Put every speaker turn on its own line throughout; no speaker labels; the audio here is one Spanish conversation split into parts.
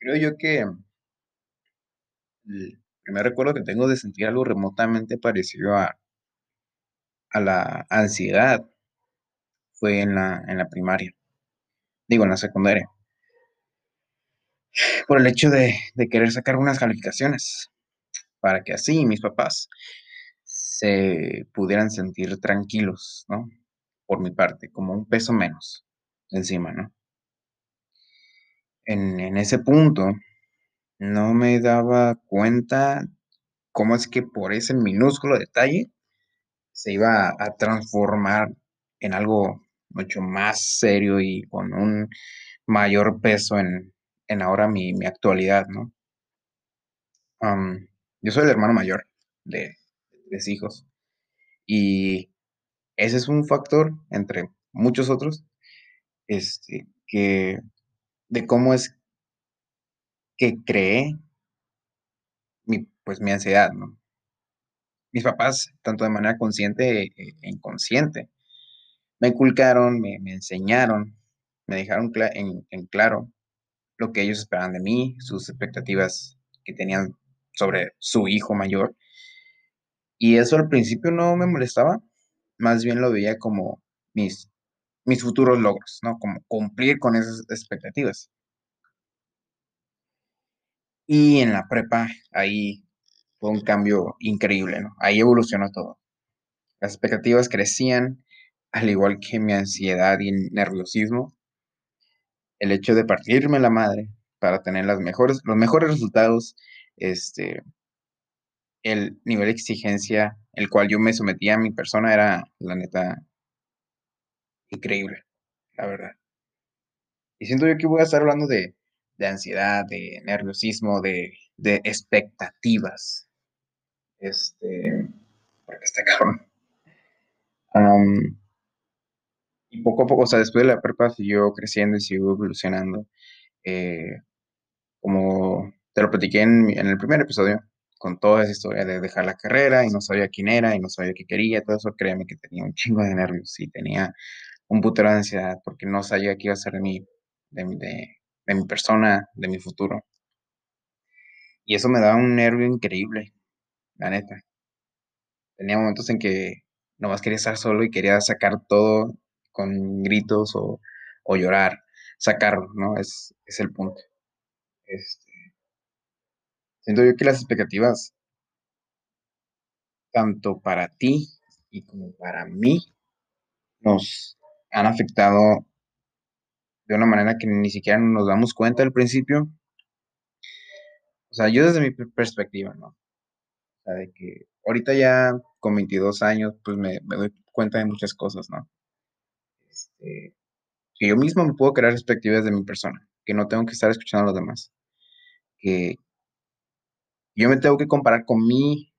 Creo yo que el primer recuerdo que tengo de sentir algo remotamente parecido a a la ansiedad fue en la en la primaria, digo, en la secundaria. Por el hecho de de querer sacar buenas calificaciones, para que así mis papás se pudieran sentir tranquilos, ¿no? Por mi parte, como un peso menos encima, ¿no? En ese punto, no me daba cuenta cómo es que por ese minúsculo detalle se iba a transformar en algo mucho más serio y con un mayor peso en en ahora mi mi actualidad, ¿no? Yo soy el hermano mayor de 3 hijos, y ese es un factor entre muchos otros, este, que de cómo es que creé mi, pues, mi ansiedad, ¿no? Mis papás, tanto de manera consciente e e inconsciente, me inculcaron, me enseñaron, me dejaron en claro lo que ellos esperaban de mí, sus expectativas que tenían sobre su hijo mayor. Y eso al principio no me molestaba, más bien lo veía como mis mis futuros logros, ¿no? Como cumplir con esas expectativas. Y en la prepa, ahí fue un cambio increíble, ¿no? Ahí evolucionó todo. Las expectativas crecían, al igual que mi ansiedad y nerviosismo. El hecho de partirme la madre para tener las mejores los mejores resultados, este el nivel de exigencia, el cual yo me sometía a mi persona era, la neta increíble, la verdad. Y siento yo que voy a estar hablando de de ansiedad, de nerviosismo, de de expectativas. Este, porque está cabrón. Am y poco a poco, o sea, después de la prepa siguió creciendo y siguió evolucionando, eh, como te lo platiqué en en el primer episodio, con toda esa historia de dejar la carrera, y no sabía quién era, y no sabía qué quería, todo eso, créeme que tenía un chingo de nervios, y tenía un putero de ansiedad, porque no sabía qué iba a ser de mí, de mi persona, de mi futuro. Y eso me daba un nervio increíble, la neta. Tenía momentos en que nomás quería estar solo y quería sacar todo con gritos o o llorar, sacarlo, ¿no? Es es el punto. Este siento yo que las expectativas tanto para ti y como para mí, nos han afectado de una manera que ni siquiera nos damos cuenta al principio. O sea, yo desde mi per perspectiva, ¿no? O sea, de que ahorita ya con 22 años, pues, me doy cuenta de muchas cosas, ¿no? Este, que yo mismo me puedo crear expectativas de mi persona, que no tengo que estar escuchando a los demás. Que yo me tengo que comparar con mi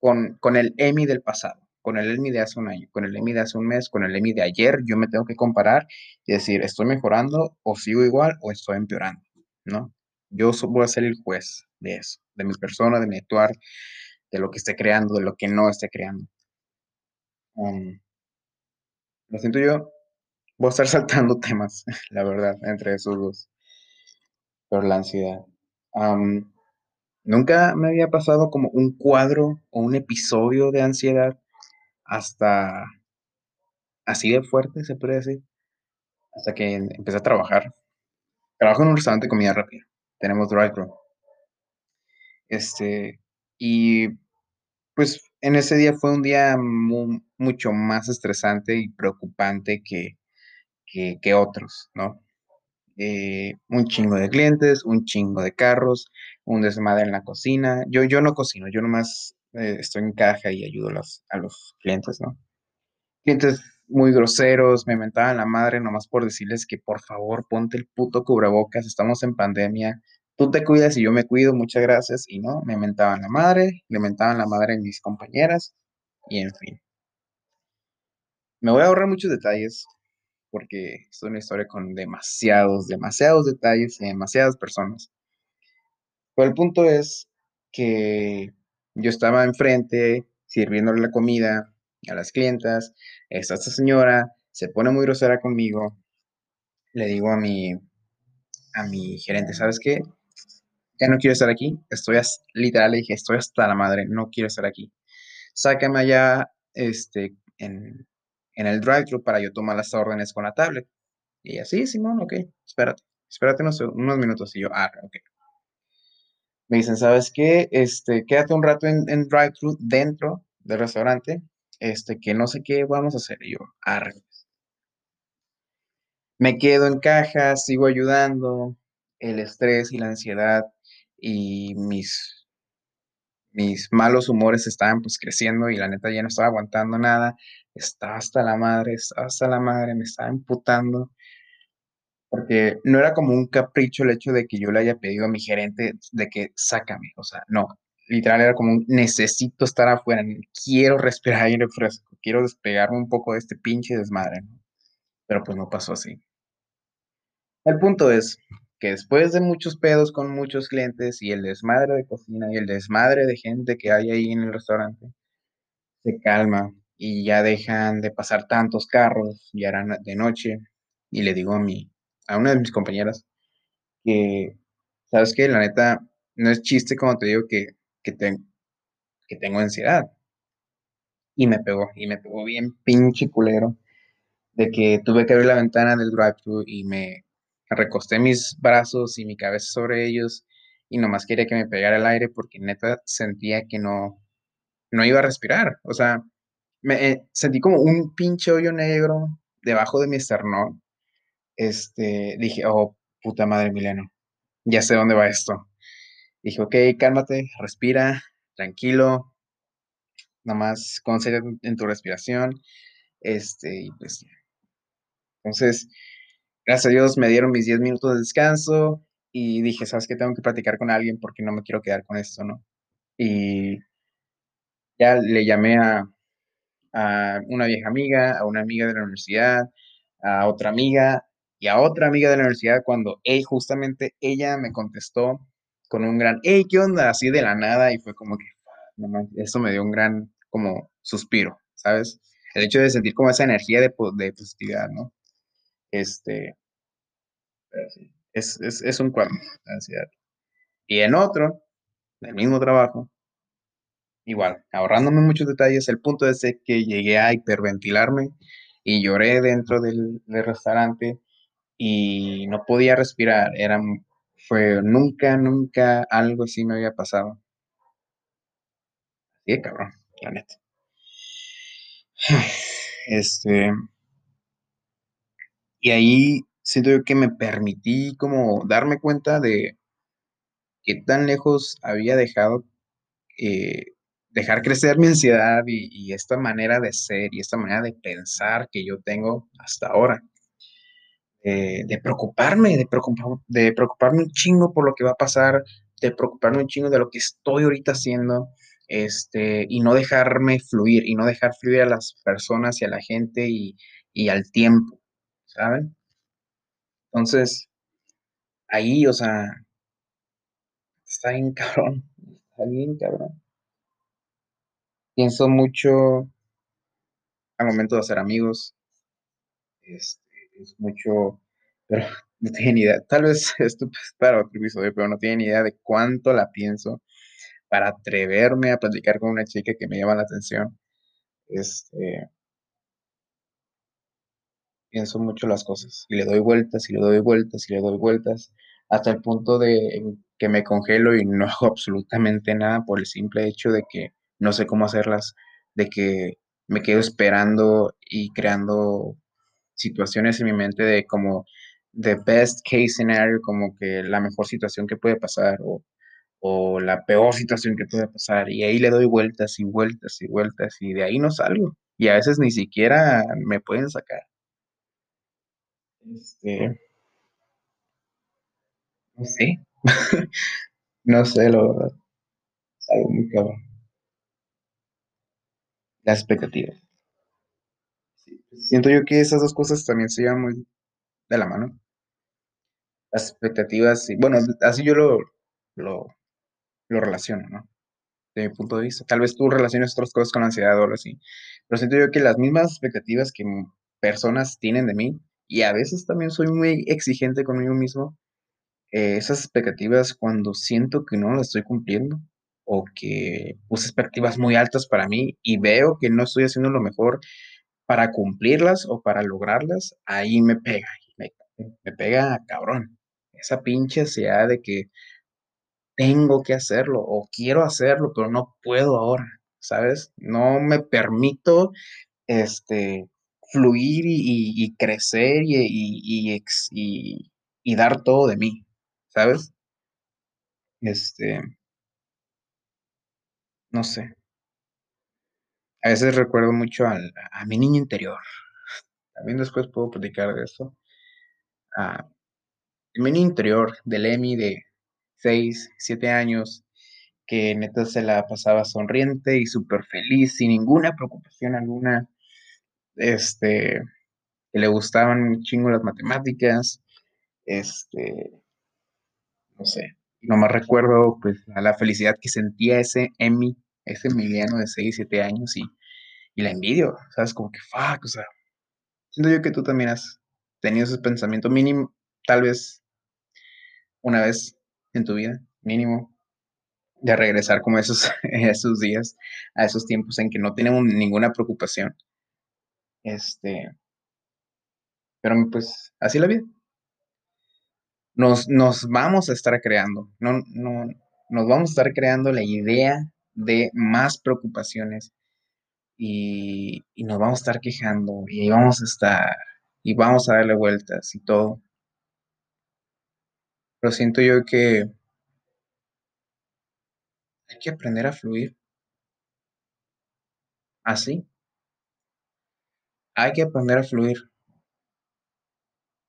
con con el Emi del pasado, con el Emi de hace un año, con el Emi de hace un mes, con el Emi de ayer, yo me tengo que comparar y decir: "¿Estoy mejorando o sigo igual o estoy empeorando?", ¿no? Yo voy a ser el juez de eso, de mi persona, de mi actuar, de lo que esté creando, de lo que no esté creando. Am lo siento yo, voy a estar saltando temas, la verdad, entre esos 2. Por la ansiedad. Am, nunca me había pasado como un cuadro o un episodio de ansiedad hasta así de fuerte, se podría decir, hasta que empecé a trabajar. Trabajo en un restaurante de comida rápida, tenemos drive-thru. Este, y, pues, en ese día fue un día mu mucho más estresante y preocupante que que que otros, ¿no? Eh, un chingo de clientes, un chingo de carros, un desmadre en la cocina. Yo yo no cocino, yo nomás, eh, estoy en caja y ayudo a los clientes, ¿no? Clientes muy groseros, me mentaban la madre nomás por decirles que: "Por favor, ponte el puto cubrebocas, estamos en pandemia, tú te cuidas y yo me cuido, muchas gracias", y no, me mentaban la madre, le mentaban la madre a mis compañeras, y en fin. Me voy a ahorrar muchos detalles, porque es una historia con demasiados, demasiados detalles y demasiadas personas. Pero el punto es que yo estaba enfrente sirviéndole la comida a las clientas, está esta señora, se pone muy grosera conmigo, le digo a mi a mi gerente, ¿sabes qué? Ya no quiero estar aquí, estoy literal, le dije, estoy hasta la madre, no quiero estar aquí. Sácame allá, este, en, en el drive-thru para yo tomar las órdenes con la tablet. Y así, Simón, ok, espérate, espérate unos, unos minutos. Y yo, ah, ok. Me dicen, ¿sabes qué? Este, quédate un rato en, en drive-thru dentro del restaurante, este, que no sé qué vamos a hacer. Y yo, arre. Me quedo en caja, sigo ayudando, el estrés y la ansiedad y mis, mis malos humores estaban pues creciendo y la neta ya no estaba aguantando nada, estaba hasta la madre, estaba hasta la madre, me estaba imputando, porque no era como un capricho el hecho de que yo le haya pedido a mi gerente de que sácame, o sea, no, literal era como un necesito estar afuera, quiero respirar aire fresco, quiero despegarme un poco de este pinche desmadre, ¿no? pero pues no pasó así. El punto es que después de muchos pedos con muchos clientes y el desmadre de cocina y el desmadre de gente que hay ahí en el restaurante, se calma y ya dejan de pasar tantos carros, ya eran de noche, y le digo a mi, a una de mis compañeras que, ¿sabes qué? La neta, no es chiste como te digo que, que, que tengo ansiedad. Y me pegó, y me pegó bien pinche culero, de que tuve que abrir la ventana del drive-thru y me recosté mis brazos y mi cabeza sobre ellos y nomás quería que me pegara el aire porque neta sentía que no, no iba a respirar. O sea, me eh, sentí como un pinche hoyo negro debajo de mi esternón. Este, dije, oh, puta madre, Mileno, ya sé dónde va esto. Dije, ok, cálmate, respira, tranquilo, nomás concéntrate en tu respiración. Este, y pues, entonces, gracias a Dios me dieron mis 10 minutos de descanso y dije, ¿sabes qué? Tengo que platicar con alguien porque no me quiero quedar con esto, ¿no? Y ya le llamé a, a una vieja amiga, a una amiga de la universidad, a otra amiga y a otra amiga de la universidad cuando hey, justamente ella me contestó con un gran, hey, ¿qué onda? Así de la nada y fue como que, eso me dio un gran como suspiro, ¿sabes? El hecho de sentir como esa energía de, de positividad, ¿no? Este, es, es, es un cuadro, la ansiedad. Y en otro, del mismo trabajo, igual, ahorrándome muchos detalles, el punto es que llegué a hiperventilarme y lloré dentro del, del restaurante y no podía respirar. Era, fue nunca, nunca algo así me había pasado. Sí, cabrón, la neta. Este, y ahí siento yo que me permití como darme cuenta de qué tan lejos había dejado eh, dejar crecer mi ansiedad y, esta manera de ser y esta manera de pensar que yo tengo hasta ahora. De preocuparme, de, de preocuparme un chingo por lo que va a pasar, de preocuparme un chingo de lo que estoy ahorita haciendo, este, y no dejarme fluir, y no dejar fluir a las personas y a la gente y, y al tiempo, ¿saben? Entonces, ahí, o sea, está bien cabrón, está bien cabrón. Pienso mucho al momento de hacer amigos. Este, es mucho, pero no tienen idea. Tal vez esto es para otro episodio, pero no tienen idea de cuánto la pienso para atreverme a platicar con una chica que me llama la atención. Este, pienso mucho las cosas y le doy vueltas y le doy vueltas y le doy vueltas hasta el punto de que me congelo y no hago absolutamente nada por el simple hecho de que no sé cómo hacerlas, de que me quedo esperando y creando situaciones en mi mente de como the best case scenario, como que la mejor situación que puede pasar o, o la peor situación que puede pasar y ahí le doy vueltas y vueltas y vueltas y de ahí no salgo y a veces ni siquiera me pueden sacar. Este. No sé. no sé, lo verdad. Muy cabrón. Las expectativas. Siento yo que esas dos cosas también se llevan muy de la mano. Las expectativas, y bueno, así yo lo, lo, lo relaciono, ¿no? De mi punto de vista. Tal vez tú relaciones otras cosas con ansiedad o algo así. Pero siento yo que las mismas expectativas que personas tienen de mí y a veces también soy muy exigente conmigo mismo, eh, esas expectativas cuando siento que no las estoy cumpliendo, o que puse expectativas muy altas para mí y veo que no estoy haciendo lo mejor para cumplirlas o para lograrlas, ahí me pega, me me pega cabrón. Esa pinche ansiedad de que tengo que hacerlo o quiero hacerlo, pero no puedo ahora, ¿sabes? No me permito, este, fluir y crecer y y dar todo de mí, ¿sabes? Este no sé. A veces recuerdo mucho a mi niño interior. También después puedo platicar de eso. Ah, mi niño interior, del Emi de 6, 7 años, que neta se la pasaba sonriente y superfeliz, sin ninguna preocupación alguna, este, que le gustaban chingo las matemáticas, este no sé, nomás recuerdo, pues, a la felicidad que sentía ese Emi, ese Emiliano de 6, 7 años y y la envidio, ¿sabes? Como que, fuck, o sea, siento yo que tú también has tenido ese pensamiento mínimo, tal vez una vez en tu vida, mínimo, de regresar como esos esos días, a esos tiempos en que no tenemos ninguna preocupación. Este pero, pues, así la vida. Nos nos vamos a estar creando, no no nos vamos a estar creando la idea de más preocupaciones, y y nos vamos a estar quejando, y vamos a estar, y vamos a darle vueltas y todo. Pero siento yo que hay que aprender a fluir. Así. Hay que aprender a fluir.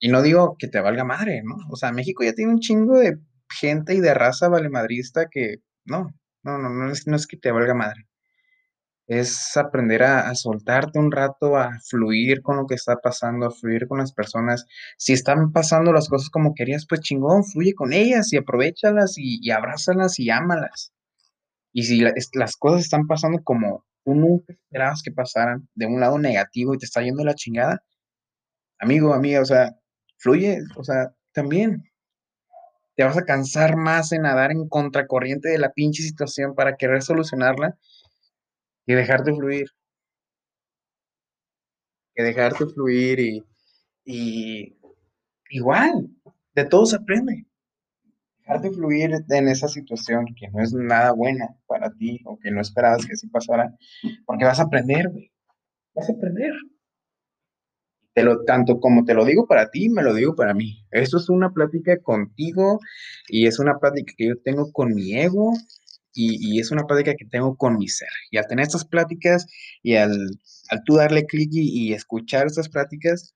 Y no digo que te valga madre, ¿no? O sea, México ya tiene un chingo de gente y de raza valemadrista que no, no no no es que te valga madre. Es aprender a soltarte un rato, a fluir con lo que está pasando, a fluir con las personas. Si están pasando las cosas como querías, pues chingón, fluye con ellas y aprovéchalas y y abrázalas y ámalas. Y si las cosas están pasando como tú nunca esperabas que pasaran, de un lado negativo y te está yendo la chingada, amigo, amiga, o sea, fluye, o sea, también. Te vas a cansar más en nadar en contracorriente de la pinche situación para querer solucionarla que dejarte fluir. Que dejarte fluir y y igual, de todo se aprende. Dejarte fluir en esa situación que no es nada buena para ti, o que no esperabas que así pasara, porque vas a aprender, güey, vas a aprender. Te lo tanto como te lo digo para ti, me lo digo para mí. Esto es una plática contigo, y es una plática que yo tengo con mi ego, y y es una plática que tengo con mi ser. Y al tener estas pláticas, y al al tú darle clic y y escuchar estas pláticas,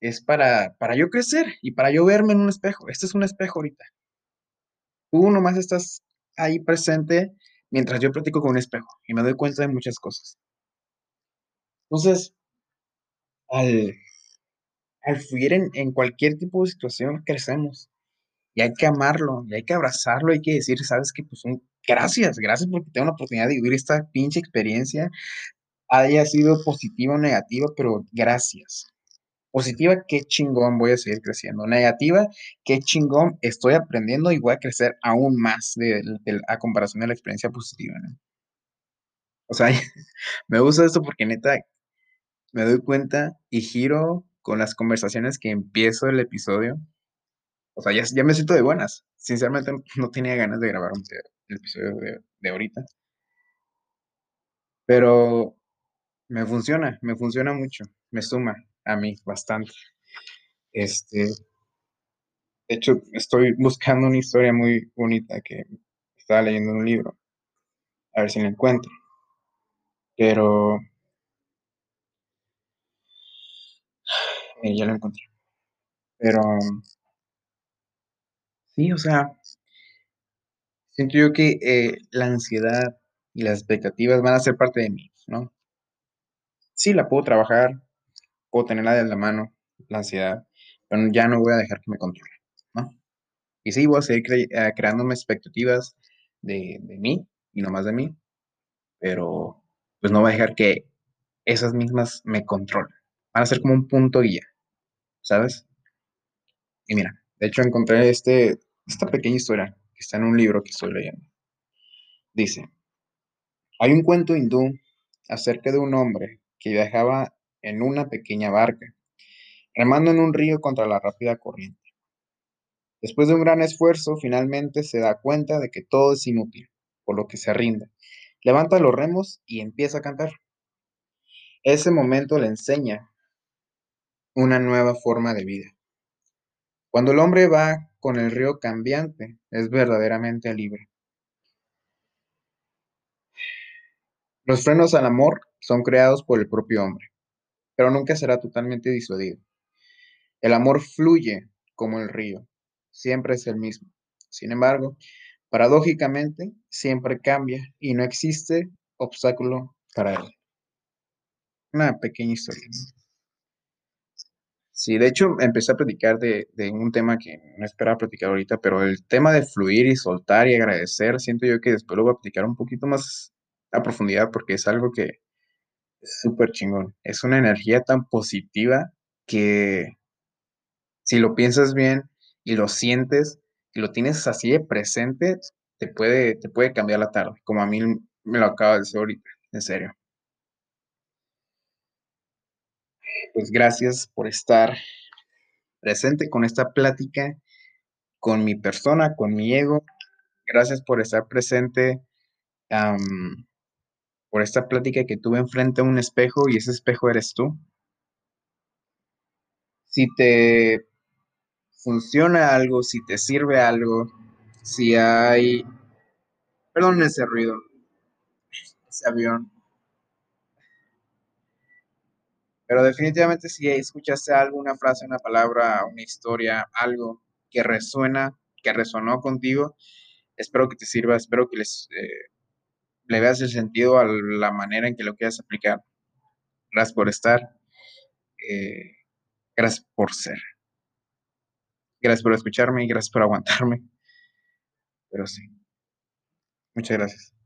es para para yo crecer y para yo verme en un espejo. Este es un espejo ahorita. Tú nomás estás ahí presente mientras yo platico con un espejo, y me doy cuenta de muchas cosas. Entonces al al fluir en en cualquier tipo de situación, crecemos, y hay que amarlo, y hay que abrazarlo, hay que decir: "¿Sabes qué? Pues, un gracias, gracias porque tengo la oportunidad de vivir esta pinche experiencia, haya sido positiva o negativa, pero gracias. Positiva, qué chingón, voy a seguir creciendo. Negativa, qué chingón, estoy aprendiendo y voy a crecer aún más del del a comparación de la experiencia positiva", ¿no? O sea, me gusta esto porque neta, me doy cuenta y giro con las conversaciones que empiezo el episodio. O sea, ya ya me siento de buenas. Sinceramente, no tenía ganas de grabar el episodio de de ahorita. Pero me funciona, me funciona mucho, me suma a mí bastante. Este de hecho, estoy buscando una historia muy bonita que estaba leyendo en un libro. A ver si la encuentro. Pero Eh, ya la encontré. Pero sí, o sea siento yo que, eh, la ansiedad y las expectativas van a ser parte de mí, ¿no? Sí, la puedo trabajar, puedo tenerla de la mano, la ansiedad, pero ya no voy a dejar que me controle, ¿no? Y sí, voy a seguir cre ah, creándome expectativas de de mí, y nomás de mí, pero, pues, no voy a dejar que esas mismas me controlen. Van a ser como un punto guía, ¿sabes? Y mira, de hecho, encontré este esta pequeña historia que está en un libro que estoy leyendo. Dice, hay un cuento hindú acerca de un hombre que viajaba en una pequeña barca, remando en un río contra la rápida corriente. Después de un gran esfuerzo, finalmente se da cuenta de que todo es inútil, por lo que se rinde. Levanta los remos y empieza a cantar. Ese momento le enseña una nueva forma de vida. Cuando el hombre va con el río cambiante, es verdaderamente libre. Los frenos al amor son creados por el propio hombre, pero nunca será totalmente disuadido. El amor fluye como el río, siempre es el mismo. Sin embargo, paradójicamente, siempre cambia y no existe obstáculo para él. Una pequeña historia. Sí, de hecho, empecé a platicar de, un tema que no esperaba platicar ahorita, pero el tema de fluir y soltar y agradecer, siento yo que después lo voy a platicar un poquito más a profundidad porque es algo que es súper chingón. Es una energía tan positiva que si lo piensas bien y lo sientes y lo tienes así de presente, te puede, te puede cambiar la tarde, como a mí me lo acaba de decir ahorita, en serio. Pues gracias por estar presente con esta plática, con mi persona, con mi ego. Gracias por estar presente, por esta plática que tuve enfrente a un espejo y ese espejo eres tú. Si te funciona algo, si te sirve algo, si hay... Perdón ese ruido, ese avión. Pero definitivamente si escuchaste algo, una frase, una palabra, una historia, algo que resuena, que resonó contigo, espero que te sirva, espero que les, eh, le veas el sentido a la manera en que lo quieras aplicar. Gracias por estar. Eh, gracias por ser. Gracias por escucharme y gracias por aguantarme. Pero sí. Muchas gracias.